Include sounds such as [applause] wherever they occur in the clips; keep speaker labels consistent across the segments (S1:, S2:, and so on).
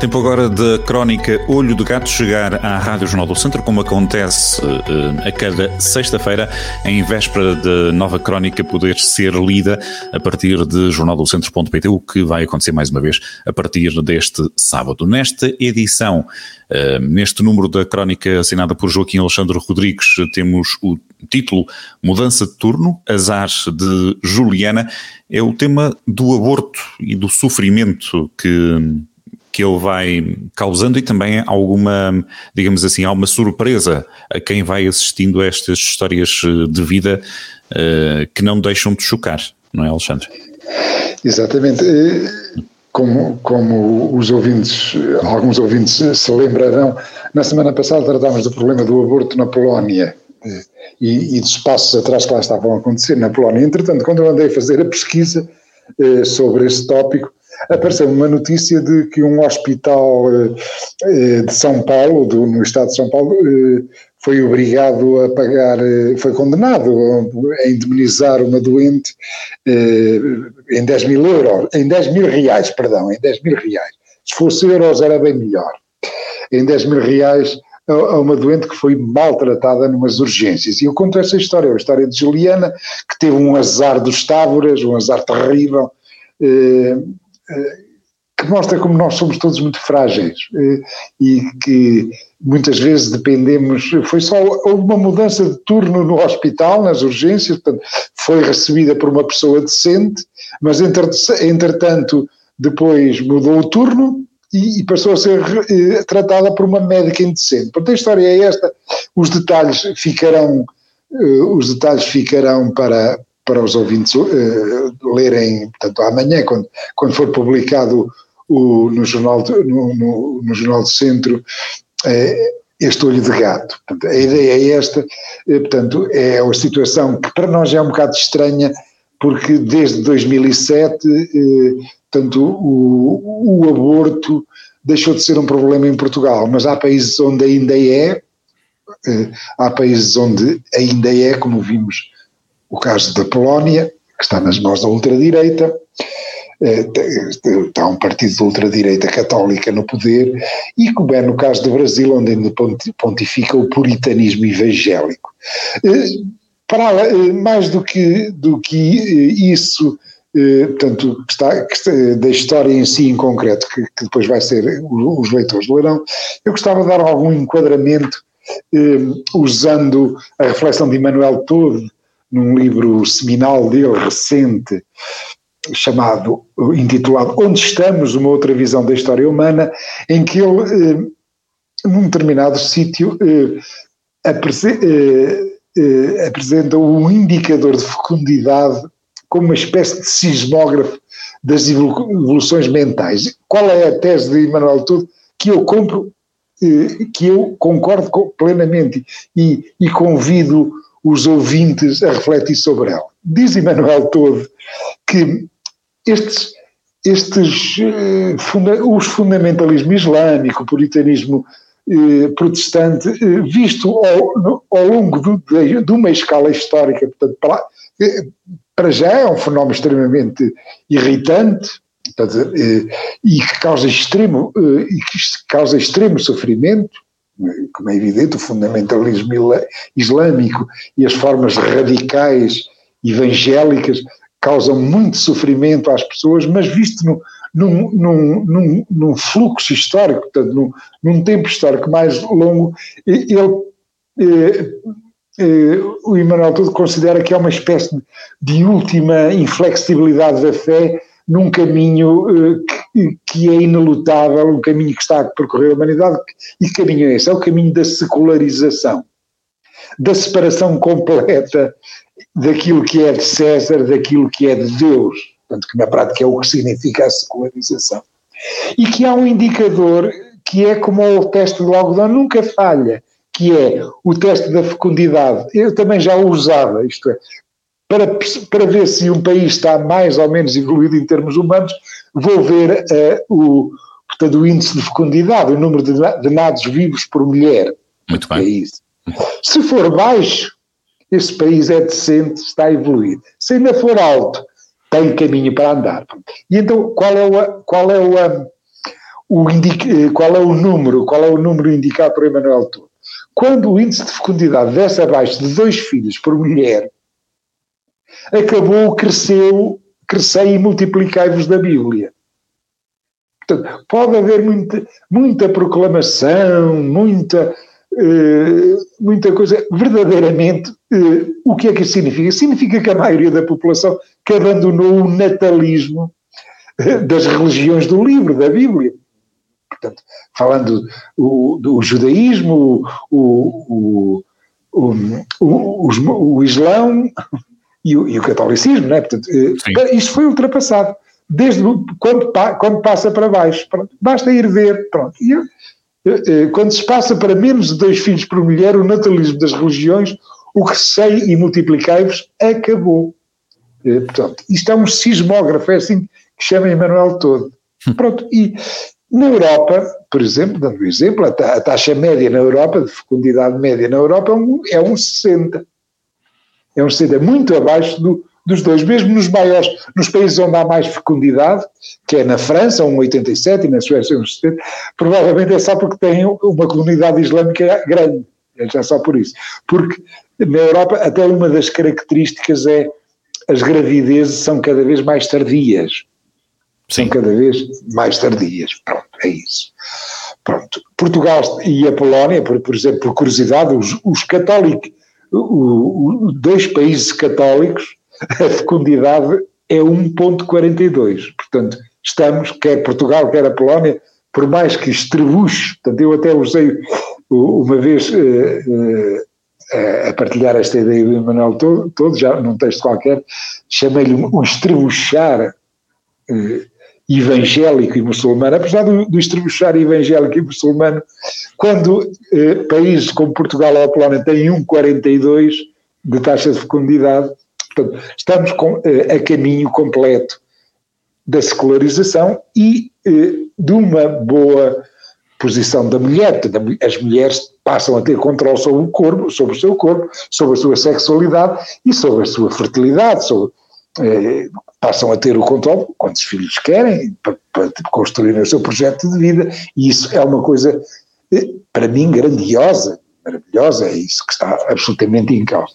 S1: Tempo agora da crónica Olho de Gato chegar à Rádio Jornal do Centro, como acontece uh, a cada sexta-feira, em véspera da nova crónica poder ser lida a partir de jornaldocentro.pt, o que vai acontecer mais uma vez a partir deste sábado. Nesta edição, uh, neste número da crónica assinada por Joaquim Alexandre Rodrigues, temos o título Mudança de Turno, Azar de Juliana, é o tema do aborto e do sofrimento que que ele vai causando e também alguma, digamos assim, alguma surpresa a quem vai assistindo a estas histórias eh, de vida uh, que não deixam de chocar, não é, Alexandre?
S2: Exatamente. Eh, como, como os ouvintes, alguns ouvintes se lembrarão, na semana passada tratámos do problema do aborto na Polónia e, e dos passos atrás que lá estavam a acontecer na Polónia. Entretanto, quando eu andei a fazer a pesquisa sobre este tópico, apareceu uma notícia de que um hospital eh, de São Paulo, do, no estado de São Paulo, eh, foi obrigado a pagar, eh, foi condenado a indemnizar uma doente em 10 mil euros, em 10 mil reais, perdão, em 10 mil reais. Se fosse euros era bem melhor. Em 10 mil reais a uma doente que foi maltratada numas urgências. E eu conto essa história, a história de Juliana, que teve um azar dos távoras, um azar terrível, que mostra como nós somos todos muito frágeis eh, e que muitas vezes dependemos. Foi só uma mudança de turno no hospital, nas urgências, portanto, foi recebida por uma pessoa decente, mas entretanto depois mudou o turno e, passou a ser eh, tratada por uma médica indecente. Portanto, a história é esta. Os detalhes ficarão, eh, os detalhes ficarão para, para os ouvintes uh, lerem, portanto, amanhã, quando, quando for publicado o, no, jornal, no, no, no Jornal do Centro, uh, este olho de gato. Portanto, a ideia é esta, uh, portanto, é uma situação que para nós é um bocado estranha, porque desde 2007, portanto, o, o aborto deixou de ser um problema em Portugal, mas há países onde ainda é, há países onde ainda é, como vimos o caso da Polónia, que está nas mãos da ultradireita, eh, está um partido de ultradireita católica no poder, e como é no caso do Brasil, onde ainda pontifica o puritanismo evangélico. Eh, para, eh, mais do que, do que isso, portanto, que está, que da história em si em concreto, que, que, depois vai ser os leitores lerão, eu gostava de dar algum enquadramento usando a reflexão de Emmanuel Todd num livro seminal dele, recente, chamado, intitulado Onde Estamos? Uma Outra Visão da História Humana, em que ele, eh, num determinado sítio, eh, eh, apresenta um indicador de fecundidade como uma espécie de sismógrafo das evoluções mentais. Qual é a tese de Emmanuel Tudo que eu compro, que eu concordo plenamente e, e convido os ouvintes a refletir sobre ela. Diz Emmanuel Todo que estes, estes uh, funda os fundamentalismo islâmico, o puritanismo uh, protestante, uh, visto ao, ao longo do, de, de, uma escala histórica, portanto, para, para já é um fenómeno extremamente irritante, portanto, e que causa extremo, e que causa extremo sofrimento, como é evidente, o fundamentalismo islâmico e as formas radicais evangélicas causam muito sofrimento às pessoas, mas visto no, num, num, num, num, fluxo histórico, portanto, num, num, tempo histórico mais longo, ele, eh, eh, o Emmanuel Todo considera que é uma espécie de última inflexibilidade da fé num caminho eh, que, é inelutável, um caminho que está a percorrer a humanidade. E que caminho é esse? É o caminho da secularização, da separação completa daquilo que é de César, daquilo que é de Deus. Portanto, que na prática é o que significa a secularização. E que há um indicador que é como o teste do algodão nunca falha, que é o teste da fecundidade. Eu também já o usava, isto é, para, para ver se um país está mais ou menos evoluído em termos humanos, vou ver uh, o, portanto, o índice de fecundidade, o número de, de nados vivos por mulher.
S1: Muito bem.
S2: É isso. Se for baixo, esse país é decente, está a evoluir. Se ainda for alto, tem caminho para andar. E então, qual é o, qual é o, o indica, qual é o número, qual é o número indicado por Emanuel Tour? Quando o índice de fecundidade desce abaixo de dois filhos por mulher, acabou, cresceu, crescei e multiplicai-vos da Bíblia. Portanto, pode haver muita, muita proclamação, muita, uh, muita coisa. Verdadeiramente, uh, o que é que isso significa? Significa que a maioria da população que abandonou o natalismo uh, das religiões do livro, da Bíblia. Portanto, falando o, do judaísmo, o, o, o, o, Islão e o, e o catolicismo, né? Portanto, isto foi ultrapassado desde quando, quando passa para baixo. Pronto, basta ir ver. Pronto. E, quando se passa para menos de dois filhos por mulher, o natalismo das religiões, o que sei e multiplicai-vos, acabou. Portanto, isto é um sismógrafo, é assim que chama Emmanuel todo. Pronto, e na Europa, por exemplo, dando um exemplo, a taxa média na Europa, de fecundidade média na Europa, é um, é um 60. É um 60, muito abaixo do, dos dois, mesmo nos maiores, nos países onde há mais fecundidade, que é na França, um 87 e na Suécia um 70, provavelmente é só porque tem uma comunidade islâmica grande, é já só por isso. Porque na Europa até uma das características é as gravidezes são cada vez mais tardias. Sim. São cada vez mais tardias. Pronto, é isso. Pronto. Portugal e a Polónia, por, por exemplo, por curiosidade, os, os católicos, o, o, dois países católicos a fecundidade é 1.42. Portanto, estamos, quer Portugal, quer a Polónia, por mais que estrebuche, portanto, eu até usei uma vez uh, uh, a partilhar esta ideia do Emanuel todo, todo, já num texto qualquer, chamei-lhe um estrebuchar uh, evangélico e muçulmano, apesar do, do evangélico e muçulmano, quando países como Portugal ou a Polónia têm 1,42 de taxa de fecundidade, Portanto, estamos com, eh, a caminho completo da secularização e eh, de uma boa posição da mulher. As mulheres passam a ter controle sobre o corpo, sobre o seu corpo, sobre a sua sexualidade e sobre a sua fertilidade, sobre, eh, passam a ter o controle quantos filhos querem para, para construir o seu projeto de vida. E isso é uma coisa eh, para mim grandiosa, maravilhosa, é isso que está absolutamente em causa.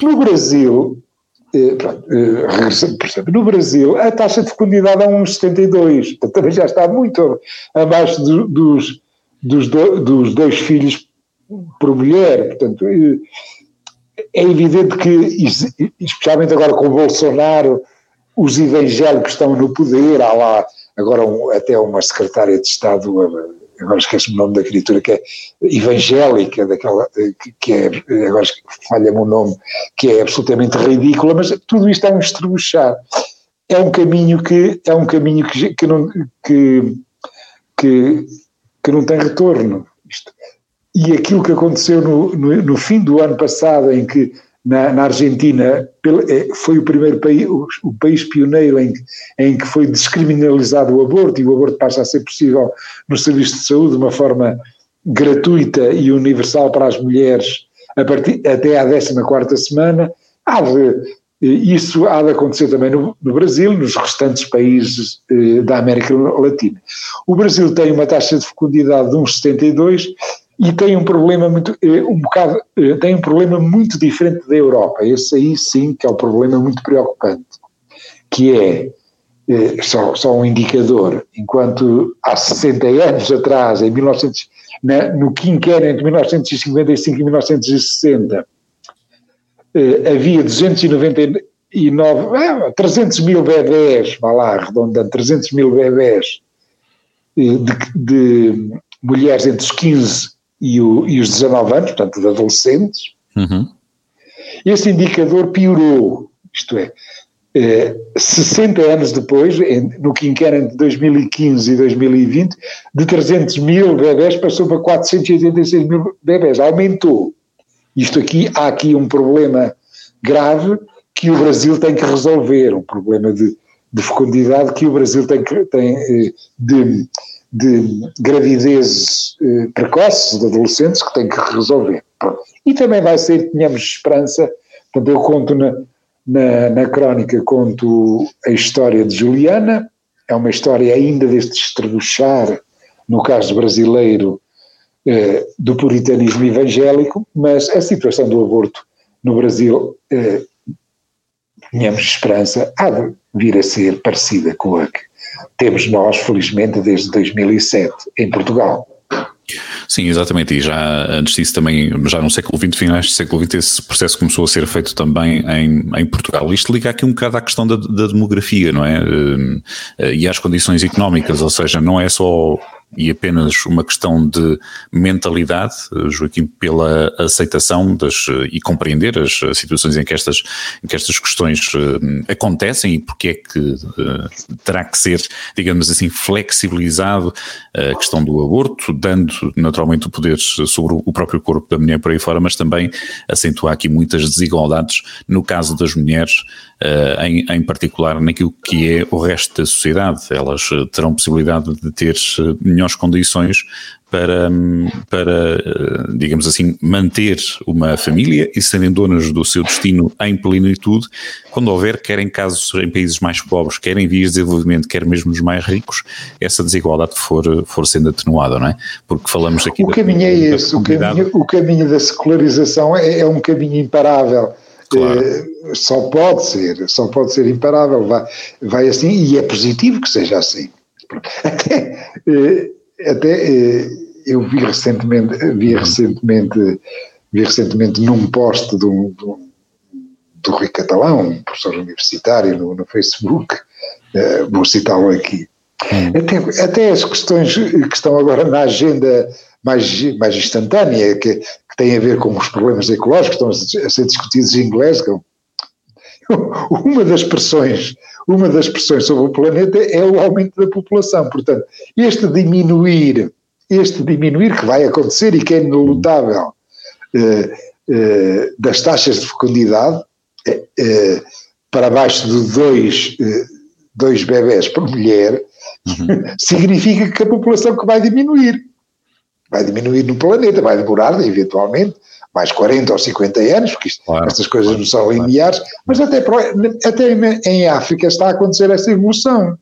S2: No Brasil, eh, eh, no Brasil, a taxa de fecundidade é 1,72, também já está muito abaixo do, dos, dos, do, dos dois filhos por mulher, portanto, é evidente que, especialmente agora com Bolsonaro, os evangélicos estão no poder, há lá agora um, até uma secretária de Estado agora esqueço o nome da criatura, que é evangélica, daquela, que, que é, agora falha-me o nome, que é absolutamente ridícula, mas tudo isto é um estrebuchar. É um caminho que, é um caminho que, que, não, que, que, que não tem retorno. Isto. E aquilo que aconteceu no, no, no fim do ano passado, em que na, na Argentina é, foi o primeiro país, o, país pioneiro em, em, que foi descriminalizado o aborto e o aborto passa a ser possível no serviço de saúde de uma forma gratuita e universal para as mulheres partir, até à 14 semana. Há de, isso há de acontecer também no, no Brasil, nos restantes países eh, da América Latina. O Brasil tem uma taxa de fecundidade de 1,72 e tem um problema muito, eh, um bocado, eh, tem um problema muito diferente da Europa. Esse aí sim que é um problema muito preocupante, que é, eh, só, só um indicador, enquanto há 60 anos atrás, em 1900, na, no quinquênio entre 1955 e 1960, havia 299, 300 mil bebés, vá lá, arredondando, 300 mil bebés de, de mulheres entre os 15 e, o, e os 19 anos, portanto, de adolescentes, uhum. esse indicador piorou, isto é, eh, 60 anos depois, em, no quinquênio de 2015 e 2020, de 300 mil bebés passou para 486 mil bebés, aumentou. Isto aqui, há aqui um problema grave que o Brasil tem que resolver, um problema de, de fecundidade que o Brasil tem tem, eh, de de gravidezes eh, precoces de adolescentes que tem que resolver. E também vai ser, tenhamos esperança, portanto eu conto na, na, na crónica, conto a história de Juliana, é uma história ainda deste estrebuchar, no caso brasileiro, eh, do puritanismo evangélico, mas a situação do aborto no Brasil, eh, tínhamos esperança, há de vir a ser parecida com a que temos nós, felizmente, desde 2007 em Portugal.
S1: Sim, exatamente, e já antes disso também, já no século XX, finais do século XX, esse processo começou a ser feito também em, em Portugal. Isto liga aqui um bocado à questão da, da demografia, não é? Eh, e às condições económicas, ou seja, não é só e apenas uma questão de mentalidade, Joaquim, pela aceitação das, e compreender as situações em que estas, em que estas questões acontecem e porque é que terá que ser, digamos assim, flexibilizado a questão do aborto, dando naturalmente o poder sobre o próprio corpo da mulher por aí fora, mas também acentuar aqui muitas desigualdades no caso das mulheres, em, em particular naquilo que é o resto da sociedade. Elas terão possibilidade de ter melhores condições para, para, digamos assim, manter uma família e serem donas do seu destino em plenitude, quando houver, quer em casos em países mais pobres, quer em vias de desenvolvimento, quer mesmo nos mais ricos, essa desigualdade for, for sendo atenuada, não é? Porque falamos aqui...
S2: O caminho é esse, o caminho, o caminho da secularização é, é um caminho imparável. Claro. É, só pode ser, só pode ser imparável, vai, vai assim, e é positivo que seja assim. Até, [laughs] eh, até eh, eu vi recentemente, vi recentemente, vi recentemente num post do, do, do Rui Catalão, um professor universitário no, no Facebook, uh, vou citá-lo aqui. Hum. Até, até as questões que estão agora na agenda mais, mais instantânea, que, que têm a ver com os problemas ecológicos que estão a ser discutidos em inglês, é [laughs] uma das pressões, uma das pressões sobre o planeta é o aumento da população. Portanto, este diminuir, este diminuir que vai acontecer e que é inelutável eh, eh, das taxas de fecundidade eh, eh para baixo de dois, eh, dois bebés por mulher, uhum. [laughs] significa que a população que vai diminuir. Vai diminuir no planeta, vai demorar eventualmente, mais 40 ou 50 anos, porque isto, claro, estas coisas não são lineares, mas até, até em África está a acontecer essa evolução.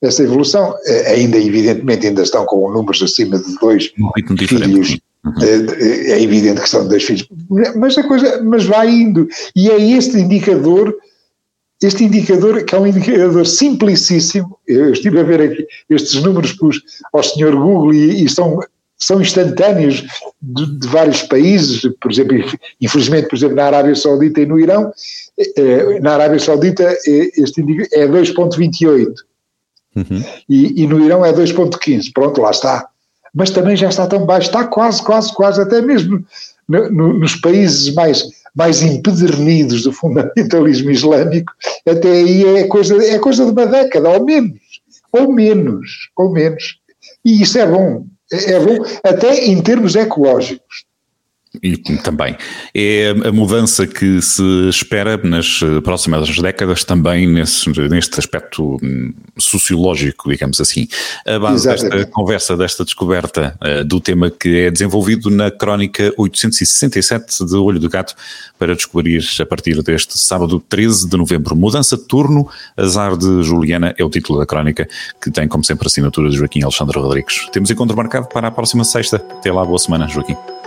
S2: Essa evolução, eh, ainda evidentemente ainda estão com números acima de dois um filhos, uhum. Eh, é evidente que são dois filhos, mas a coisa, mas vai indo, e é este indicador este indicador, que é um indicador simplicíssimo, eu estive a ver aqui estes números ao senhor Google e, e são são instantâneos de, de, vários países, por exemplo, infelizmente, por exemplo, na Arábia Saudita e no Irão, eh, na Arábia Saudita eh, este é 2.28 uhum. e, e, no Irão é 2.15, pronto, lá está. Mas também já está tão baixo, está quase, quase, quase, até mesmo no, no, nos países mais, mais empedernidos do fundamentalismo islâmico, até aí é coisa, é coisa de uma década, ou menos, ou menos, ou menos. E isso é bom, é bom, até em termos ecológicos.
S1: E também. É a mudança que se espera nas próximas décadas também nesse, neste aspecto hum, sociológico, digamos assim. A base Exatamente. desta conversa, desta descoberta uh, do tema que é desenvolvido na crónica 867 de Olho do Gato para descobrir a partir deste sábado 13 de novembro. Mudança de turno, azar de Juliana é o título da crónica que tem como sempre assinatura de Joaquim Alexandre Rodrigues. Temos encontro marcado para a próxima sexta. Até lá, boa semana, Joaquim.